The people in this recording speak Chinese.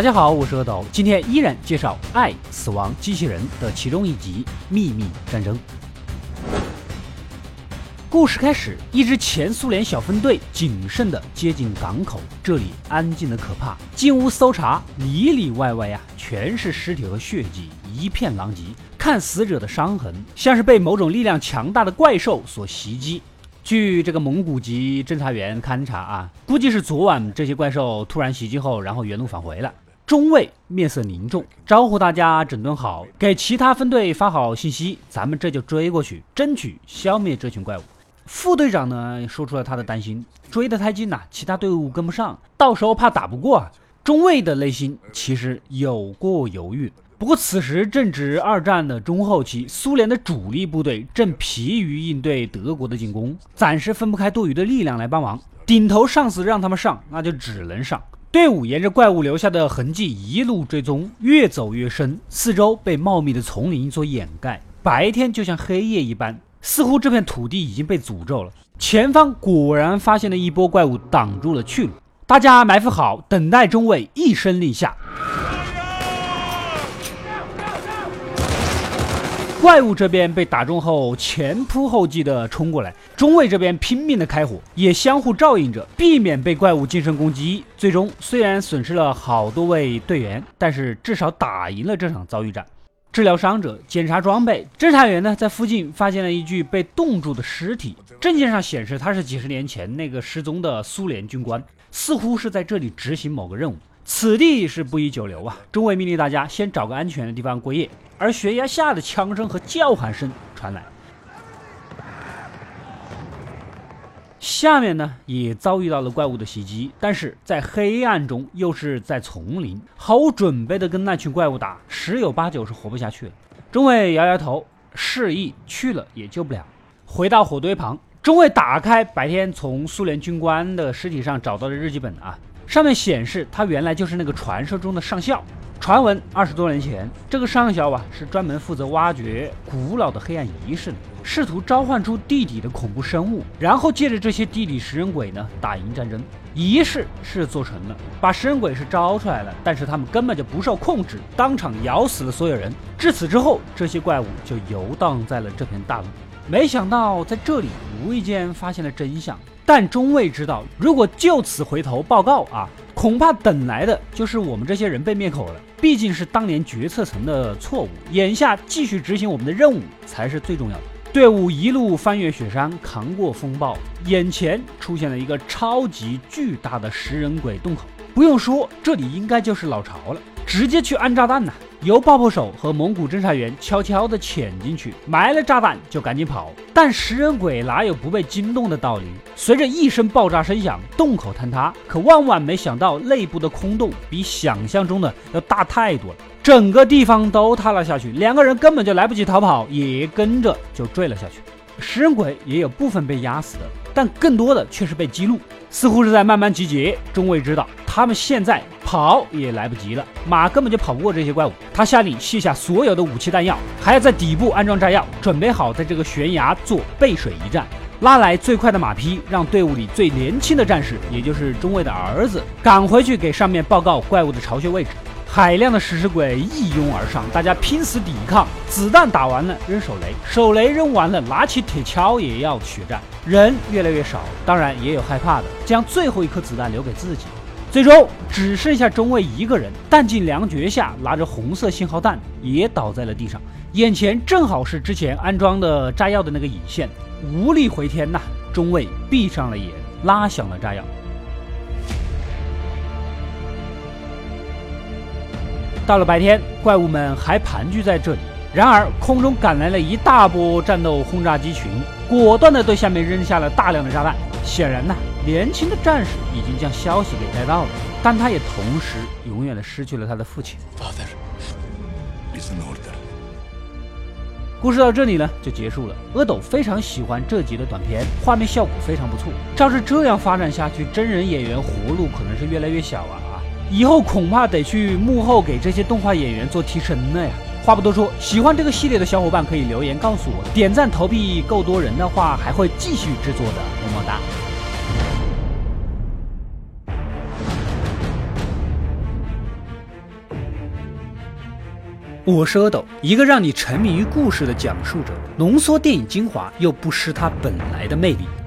大家好，我是阿斗，今天依然介绍《爱死亡机器人》的其中一集《秘密战争》。故事开始，一支前苏联小分队谨慎地接近港口，这里安静的可怕。进屋搜查，里里外外呀，全是尸体和血迹，一片狼藉。看死者的伤痕，像是被某种力量强大的怪兽所袭击。据这个蒙古籍侦查员勘察啊，估计是昨晚这些怪兽突然袭击后，然后原路返回了。中尉面色凝重，招呼大家整顿好，给其他分队发好信息，咱们这就追过去，争取消灭这群怪物。副队长呢，说出了他的担心：追得太近了，其他队伍跟不上，到时候怕打不过。啊。中尉的内心其实有过犹豫。不过，此时正值二战的中后期，苏联的主力部队正疲于应对德国的进攻，暂时分不开多余的力量来帮忙。顶头上司让他们上，那就只能上。队伍沿着怪物留下的痕迹一路追踪，越走越深，四周被茂密的丛林所掩盖，白天就像黑夜一般，似乎这片土地已经被诅咒了。前方果然发现了一波怪物，挡住了去路。大家埋伏好，等待中尉一声令下。怪物这边被打中后，前仆后继的冲过来，中尉这边拼命的开火，也相互照应着，避免被怪物近身攻击。最终虽然损失了好多位队员，但是至少打赢了这场遭遇战。治疗伤者，检查装备。侦查员呢，在附近发现了一具被冻住的尸体，证件上显示他是几十年前那个失踪的苏联军官，似乎是在这里执行某个任务。此地是不宜久留啊！中尉命令大家先找个安全的地方过夜。而悬崖下的枪声和叫喊声传来，下面呢也遭遇到了怪物的袭击，但是在黑暗中又是在丛林，毫无准备的跟那群怪物打，十有八九是活不下去了。中尉摇摇头，示意去了也救不了。回到火堆旁，中尉打开白天从苏联军官的尸体上找到的日记本啊。上面显示，他原来就是那个传说中的上校。传闻二十多年前，这个上校啊是专门负责挖掘古老的黑暗仪式的，试图召唤出地底的恐怖生物，然后借着这些地底食人鬼呢打赢战争。仪式是做成了，把食人鬼是招出来了，但是他们根本就不受控制，当场咬死了所有人。至此之后，这些怪物就游荡在了这片大陆。没想到在这里无意间发现了真相。但中尉知道，如果就此回头报告啊，恐怕等来的就是我们这些人被灭口了。毕竟是当年决策层的错误，眼下继续执行我们的任务才是最重要的。队伍一路翻越雪山，扛过风暴，眼前出现了一个超级巨大的食人鬼洞口。不用说，这里应该就是老巢了，直接去安炸弹呐！由爆破手和蒙古侦察员悄悄地潜进去，埋了炸弹就赶紧跑。但食人鬼哪有不被惊动的道理？随着一声爆炸声响，洞口坍塌。可万万没想到，内部的空洞比想象中的要大太多了，整个地方都塌了下去。两个人根本就来不及逃跑，也跟着就坠了下去。食人鬼也有部分被压死的，但更多的却是被激怒，似乎是在慢慢集结。中尉知道。他们现在跑也来不及了，马根本就跑不过这些怪物。他下令卸下所有的武器弹药，还要在底部安装炸药，准备好在这个悬崖做背水一战。拉来最快的马匹，让队伍里最年轻的战士，也就是中尉的儿子，赶回去给上面报告怪物的巢穴位置。海量的食尸鬼一拥而上，大家拼死抵抗。子弹打完了，扔手雷；手雷扔完了，拿起铁锹也要血战。人越来越少，当然也有害怕的，将最后一颗子弹留给自己。最终只剩下中尉一个人，弹尽粮绝下，拿着红色信号弹也倒在了地上。眼前正好是之前安装的炸药的那个引线，无力回天呐！中尉闭上了眼，拉响了炸药。到了白天，怪物们还盘踞在这里，然而空中赶来了一大波战斗轰炸机群，果断地对下面扔下了大量的炸弹。显然呢。年轻的战士已经将消息给带到了，但他也同时永远的失去了他的父亲。故事到这里呢就结束了。阿斗非常喜欢这集的短片，画面效果非常不错。照是这样发展下去，真人演员活路可能是越来越小啊！以后恐怕得去幕后给这些动画演员做提成了呀。话不多说，喜欢这个系列的小伙伴可以留言告诉我，点赞投币够多人的话，还会继续制作的。么么哒。我是阿斗，一个让你沉迷于故事的讲述者，浓缩电影精华又不失它本来的魅力。